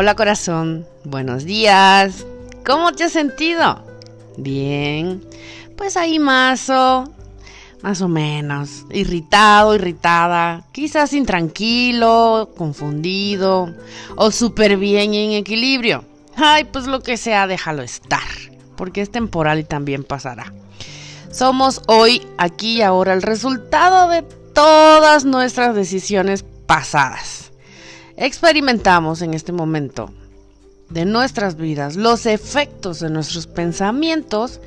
Hola corazón, buenos días. ¿Cómo te has sentido? Bien. Pues ahí más o más o menos, irritado, irritada, quizás intranquilo, confundido o súper bien y en equilibrio. Ay, pues lo que sea, déjalo estar, porque es temporal y también pasará. Somos hoy, aquí y ahora el resultado de todas nuestras decisiones pasadas. Experimentamos en este momento de nuestras vidas los efectos de nuestros pensamientos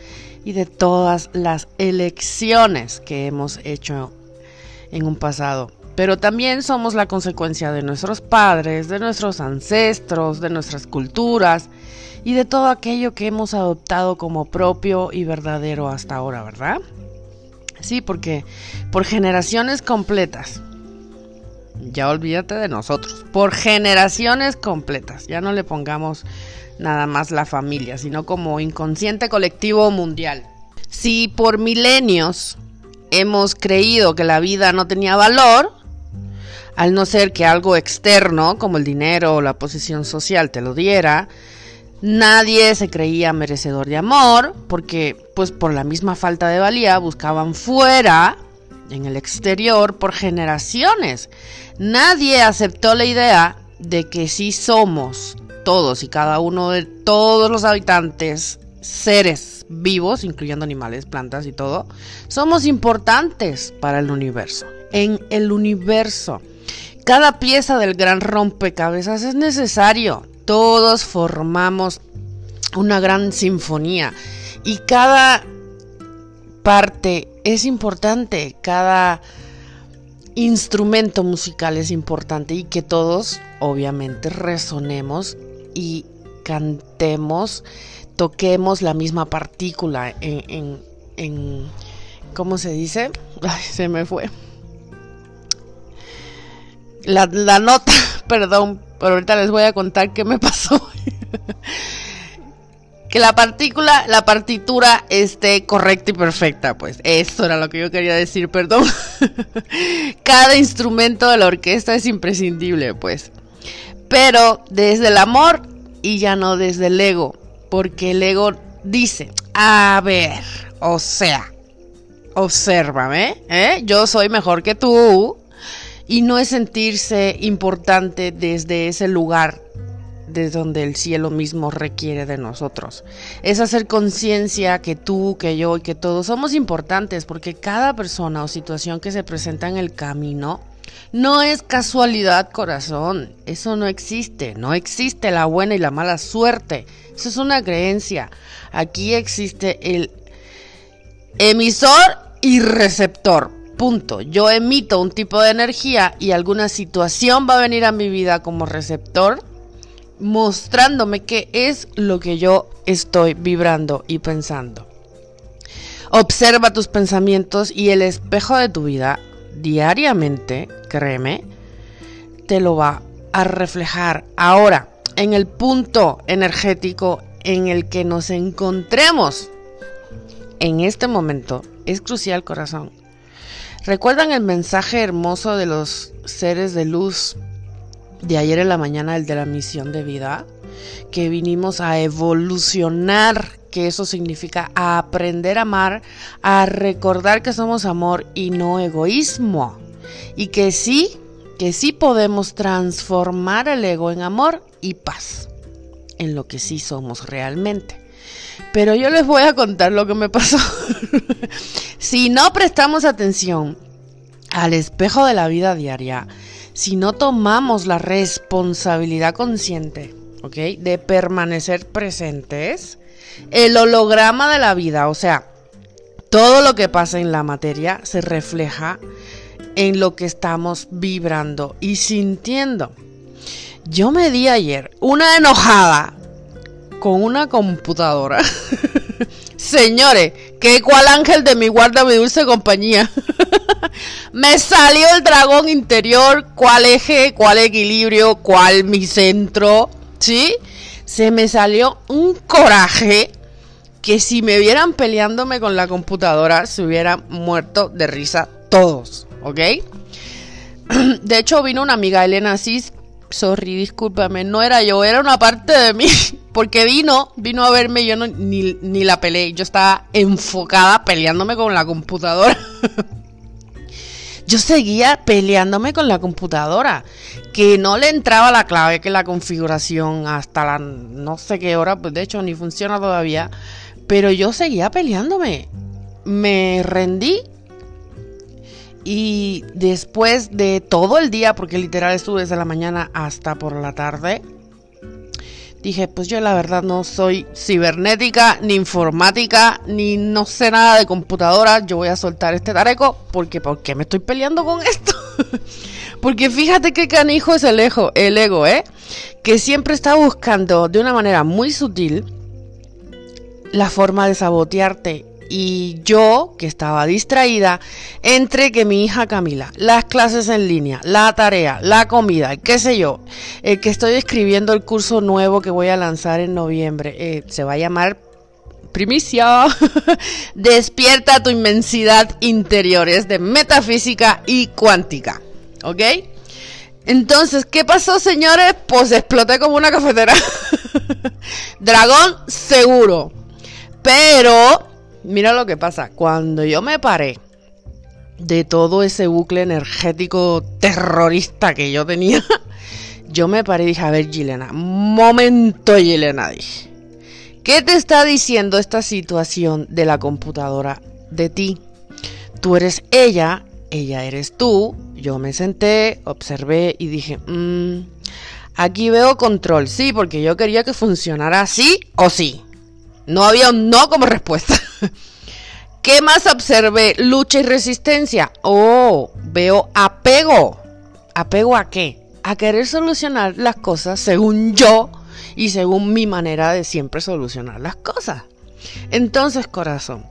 y de todas las elecciones que hemos hecho en un pasado. Pero también somos la consecuencia de nuestros padres, de nuestros ancestros, de nuestras culturas y de todo aquello que hemos adoptado como propio y verdadero hasta ahora, ¿verdad? Sí, porque por generaciones completas, ya olvídate de nosotros, por generaciones completas, ya no le pongamos nada más la familia, sino como inconsciente colectivo mundial. Si por milenios hemos creído que la vida no tenía valor, al no ser que algo externo, como el dinero o la posición social, te lo diera, nadie se creía merecedor de amor, porque pues por la misma falta de valía buscaban fuera, en el exterior, por generaciones. Nadie aceptó la idea de que sí somos todos y cada uno de todos los habitantes, seres vivos, incluyendo animales, plantas y todo, somos importantes para el universo. En el universo cada pieza del gran rompecabezas es necesario. Todos formamos una gran sinfonía y cada parte es importante, cada instrumento musical es importante y que todos obviamente resonemos y cantemos, toquemos la misma partícula en, en, ¿cómo se dice? Ay, se me fue la, nota, perdón, pero ahorita les voy a contar qué me pasó. que la partícula, la partitura esté correcta y perfecta, pues eso era lo que yo quería decir, perdón. Cada instrumento de la orquesta es imprescindible, pues. Pero desde el amor y ya no desde el ego, porque el ego dice, a ver, o sea, obsérvame, ¿eh? Yo soy mejor que tú, y no es sentirse importante desde ese lugar desde donde el cielo mismo requiere de nosotros. Es hacer conciencia que tú, que yo y que todos somos importantes porque cada persona o situación que se presenta en el camino no es casualidad, corazón. Eso no existe. No existe la buena y la mala suerte. Eso es una creencia. Aquí existe el emisor y receptor Punto. Yo emito un tipo de energía y alguna situación va a venir a mi vida como receptor mostrándome qué es lo que yo estoy vibrando y pensando. Observa tus pensamientos y el espejo de tu vida diariamente, créeme, te lo va a reflejar. Ahora, en el punto energético en el que nos encontremos en este momento, es crucial corazón ¿Recuerdan el mensaje hermoso de los seres de luz de ayer en la mañana, el de la misión de vida? Que vinimos a evolucionar, que eso significa a aprender a amar, a recordar que somos amor y no egoísmo. Y que sí, que sí podemos transformar el ego en amor y paz, en lo que sí somos realmente. Pero yo les voy a contar lo que me pasó. si no prestamos atención al espejo de la vida diaria, si no tomamos la responsabilidad consciente, ¿ok? De permanecer presentes, el holograma de la vida, o sea, todo lo que pasa en la materia se refleja en lo que estamos vibrando y sintiendo. Yo me di ayer una enojada con una computadora. Señores, que cual ángel de mi guarda, mi dulce compañía. me salió el dragón interior, cuál eje, cuál equilibrio, cuál mi centro, ¿sí? Se me salió un coraje que si me vieran peleándome con la computadora se hubieran muerto de risa todos, ¿ok? De hecho vino una amiga Elena Cis sorry, discúlpame, no era yo, era una parte de mí. Porque vino, vino a verme, yo no, ni, ni la peleé, yo estaba enfocada peleándome con la computadora. yo seguía peleándome con la computadora, que no le entraba la clave, que la configuración hasta la no sé qué hora, pues de hecho ni funciona todavía, pero yo seguía peleándome. Me rendí y después de todo el día, porque literal estuve desde la mañana hasta por la tarde, dije, pues yo la verdad no soy cibernética, ni informática, ni no sé nada de computadora, yo voy a soltar este tareco, porque ¿por qué me estoy peleando con esto? porque fíjate qué canijo es el ego, el ego, ¿eh? Que siempre está buscando de una manera muy sutil la forma de sabotearte y yo, que estaba distraída, entre que mi hija Camila, las clases en línea, la tarea, la comida, qué sé yo, eh, que estoy escribiendo el curso nuevo que voy a lanzar en noviembre, eh, se va a llamar primicia, despierta tu inmensidad interior, es de metafísica y cuántica, ¿ok? Entonces, ¿qué pasó, señores? Pues exploté como una cafetera. Dragón seguro. Pero Mira lo que pasa, cuando yo me paré de todo ese bucle energético terrorista que yo tenía, yo me paré y dije, a ver, Gilena, momento, Gilena, dije, ¿qué te está diciendo esta situación de la computadora de ti? Tú eres ella, ella eres tú, yo me senté, observé y dije, mmm, aquí veo control, sí, porque yo quería que funcionara sí o sí. No había un no como respuesta. ¿Qué más observé? Lucha y resistencia. Oh, veo apego. ¿Apego a qué? A querer solucionar las cosas según yo y según mi manera de siempre solucionar las cosas. Entonces, corazón,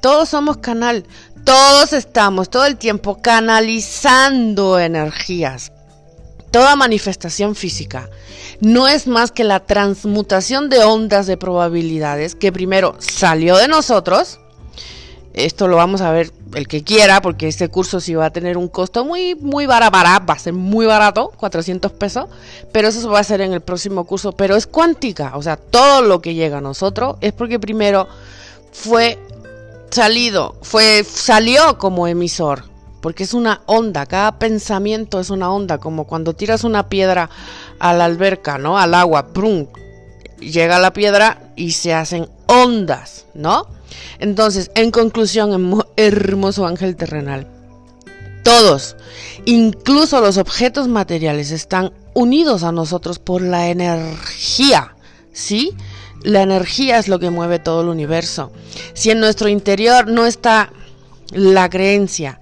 todos somos canal, todos estamos todo el tiempo canalizando energías. Toda manifestación física no es más que la transmutación de ondas de probabilidades que primero salió de nosotros. Esto lo vamos a ver el que quiera, porque este curso sí va a tener un costo muy, muy barato, va a ser muy barato, 400 pesos, pero eso va a hacer en el próximo curso, pero es cuántica, o sea, todo lo que llega a nosotros es porque primero fue salido, fue, salió como emisor, porque es una onda, cada pensamiento es una onda, como cuando tiras una piedra a la alberca, ¿no? Al agua, ¡prum! Llega la piedra y se hacen ondas, ¿no? Entonces, en conclusión, hermoso ángel terrenal, todos, incluso los objetos materiales, están unidos a nosotros por la energía, ¿sí? La energía es lo que mueve todo el universo. Si en nuestro interior no está la creencia,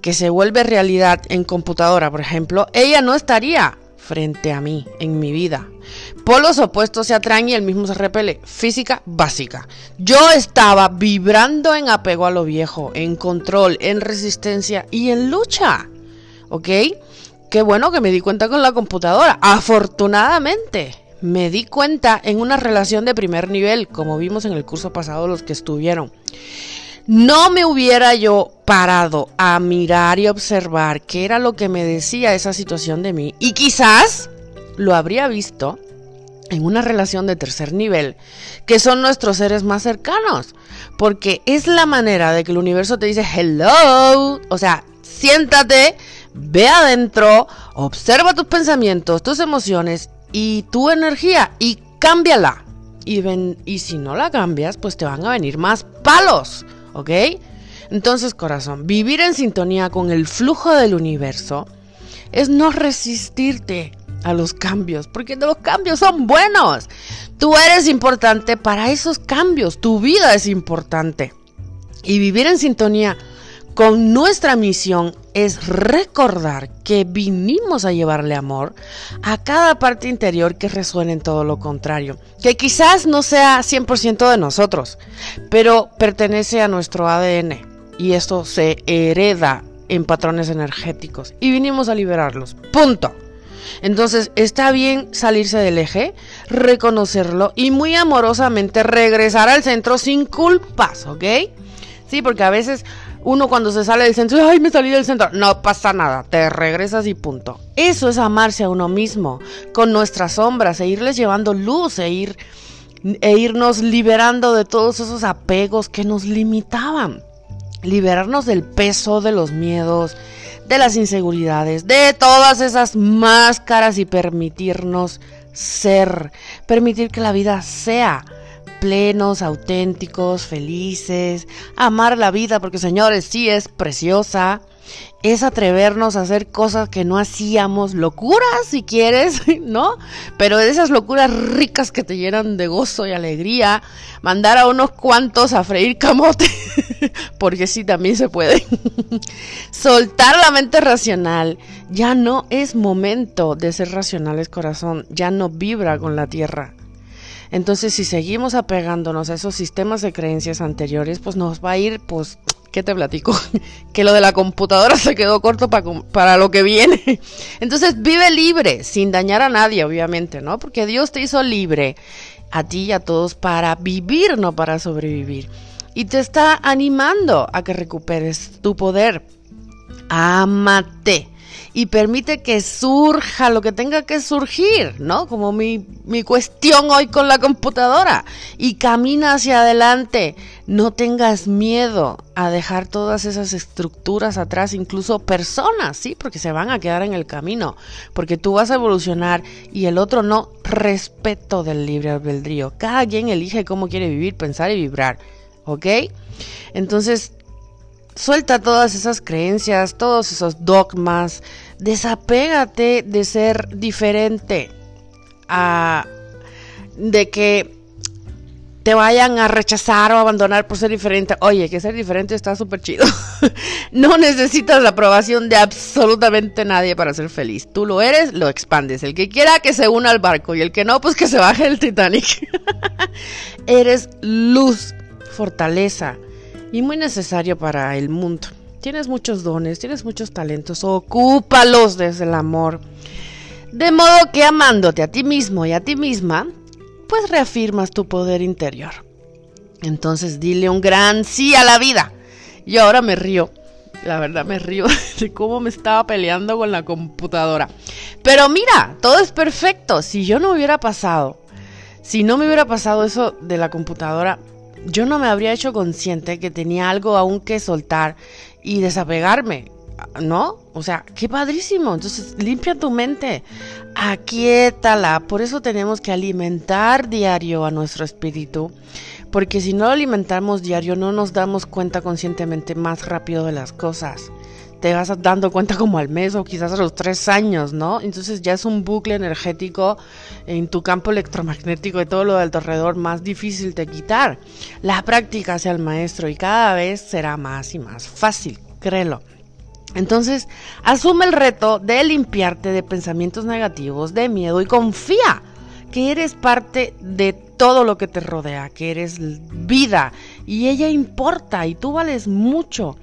que se vuelve realidad en computadora, por ejemplo, ella no estaría frente a mí en mi vida. Polos opuestos se atraen y el mismo se repele. Física básica. Yo estaba vibrando en apego a lo viejo, en control, en resistencia y en lucha. ¿Ok? Qué bueno que me di cuenta con la computadora. Afortunadamente, me di cuenta en una relación de primer nivel, como vimos en el curso pasado los que estuvieron no me hubiera yo parado a mirar y observar qué era lo que me decía esa situación de mí y quizás lo habría visto en una relación de tercer nivel, que son nuestros seres más cercanos, porque es la manera de que el universo te dice hello, o sea, siéntate, ve adentro, observa tus pensamientos, tus emociones y tu energía y cámbiala. Y, ven, y si no la cambias, pues te van a venir más palos. ¿Ok? Entonces, corazón, vivir en sintonía con el flujo del universo es no resistirte a los cambios, porque los cambios son buenos. Tú eres importante para esos cambios, tu vida es importante. Y vivir en sintonía con nuestra misión es recordar que vinimos a llevarle amor a cada parte interior que resuene en todo lo contrario, que quizás no sea 100% de nosotros, pero pertenece a nuestro ADN y esto se hereda en patrones energéticos y vinimos a liberarlos. Punto. Entonces está bien salirse del eje, reconocerlo y muy amorosamente regresar al centro sin culpas, ¿ok? Sí, porque a veces Uno cuando se sale del centro, ay, me salí del centro. No pasa nada, te regresas y punto. Eso es amarse a uno mismo, con nuestras sombras, e irles llevando luz, e, ir, e irnos liberando de todos esos apegos que nos limitaban. Liberarnos del peso de los miedos, de las inseguridades, de todas esas máscaras y permitirnos ser, permitir que la vida sea plenos, auténticos, felices, amar la vida, porque señores, sí es preciosa, es atrevernos a hacer cosas que no hacíamos, locuras si quieres, ¿no? Pero de esas locuras ricas que te llenan de gozo y alegría, mandar a unos cuantos a freír camote, porque sí, también se puede. Soltar la mente racional, ya no es momento de ser racionales corazón, ya no vibra con la tierra. Entonces, si seguimos apegándonos a esos sistemas de creencias anteriores, pues nos va a ir, pues, ¿qué te platico? que lo de la computadora se quedó corto para lo que viene. Entonces, vive libre, sin dañar a nadie, obviamente, ¿no? Porque Dios te hizo libre, a ti y a todos, para vivir, no para sobrevivir. Y te está animando a que recuperes tu poder. Amate y permite que surja lo que tenga que surgir, ¿no? Como mi, mi cuestión hoy con la computadora. Y camina hacia adelante. No tengas miedo a dejar todas esas estructuras atrás, incluso personas, ¿sí? Porque se van a quedar en el camino. Porque tú vas a evolucionar y el otro no. Respeto del libre albedrío. Cada quien elige cómo quiere vivir, pensar y vibrar. ¿Ok? Entonces, suelta todas esas creencias, todos esos dogmas, desapégate de ser diferente, a, de que te vayan a rechazar o abandonar por ser diferente. Oye, que ser diferente está súper chido. no necesitas la aprobación de absolutamente nadie para ser feliz. Tú lo eres, lo expandes. El que quiera que se una al barco y el que no, pues que se baje el Titanic. eres luz, fortaleza y muy necesario para el mundo. Tienes muchos dones, tienes muchos talentos, ocúpalos desde el amor. De modo que amándote a ti mismo y a ti misma, pues reafirmas tu poder interior. Entonces dile un gran sí a la vida. Yo ahora me río, la verdad me río de cómo me estaba peleando con la computadora. Pero mira, todo es perfecto. Si yo no hubiera pasado, si no me hubiera pasado eso de la computadora, yo no me habría hecho consciente que tenía algo aún que soltar y desapegarme, ¿no? O sea, qué padrísimo. Entonces, limpia tu mente, aquíétala. Por eso tenemos que alimentar diario a nuestro espíritu. Porque si no lo alimentamos diario, no nos damos cuenta conscientemente más rápido de las cosas te vas dando cuenta como al mes o quizás a los tres años, ¿no? Entonces ya es un bucle energético en tu campo electromagnético y todo lo del alrededor más difícil de quitar. La práctica hacia el maestro y cada vez será más y más fácil, créelo. Entonces, asume el reto de limpiarte de pensamientos negativos, de miedo y confía que eres parte de todo lo que te rodea, que eres vida y ella importa y tú vales mucho.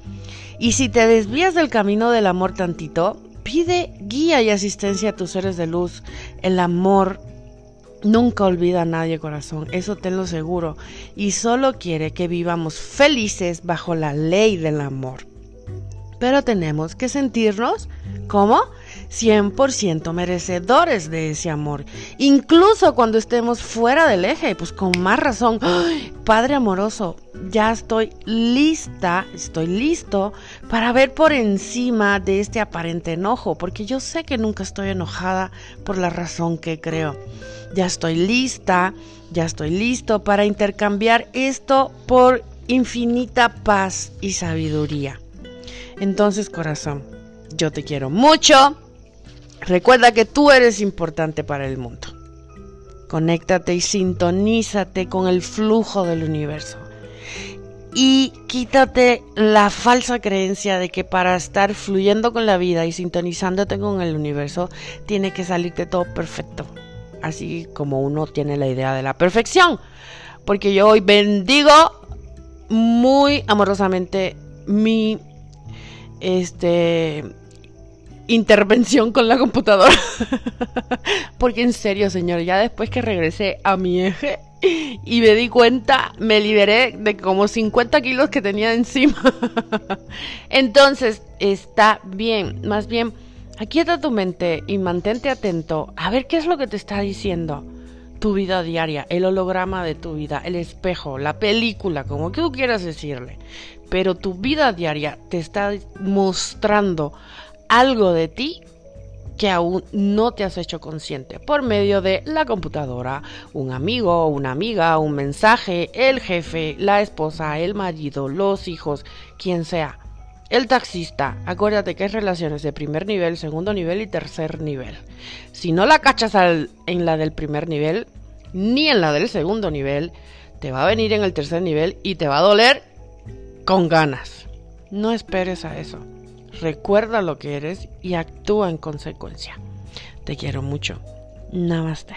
Y si te desvías del camino del amor tantito, pide guía y asistencia a tus seres de luz. El amor nunca olvida a nadie, corazón, eso tenlo seguro. Y solo quiere que vivamos felices bajo la ley del amor. Pero tenemos que sentirnos como 100% merecedores de ese amor. Incluso cuando estemos fuera del eje, pues con más razón. Padre amoroso, ya estoy lista, estoy listo para ver por encima de este aparente enojo, porque yo sé que nunca estoy enojada por la razón que creo. Ya estoy lista, ya estoy listo para intercambiar esto por infinita paz y sabiduría. Entonces, corazón, yo te quiero mucho. Recuerda que tú eres importante para el mundo. Conéctate y sintonízate con el flujo del universo. Y quítate la falsa creencia de que para estar fluyendo con la vida y sintonizándote con el universo, tiene que salirte todo perfecto. Así como uno tiene la idea de la perfección. Porque yo hoy bendigo muy amorosamente mi este intervención con la computadora. Porque en serio, señor, ya después que regresé a mi eje, y me di cuenta, me liberé de como 50 kilos que tenía encima. Entonces, está bien, más bien, aquieta tu mente y mantente atento a ver qué es lo que te está diciendo tu vida diaria, el holograma de tu vida, el espejo, la película, como que tú quieras decirle. Pero tu vida diaria te está mostrando algo de ti que aún no te has hecho consciente por medio de la computadora, un amigo, una amiga, un mensaje, el jefe, la esposa, el marido, los hijos, quien sea. El taxista, acuérdate que hay relaciones de primer nivel, segundo nivel y tercer nivel. Si no la cachas en la del primer nivel, ni en la del segundo nivel, te va a venir en el tercer nivel y te va a doler con ganas. No esperes a eso. Recuerda lo que eres y actúa en consecuencia. Te quiero mucho. Namaste.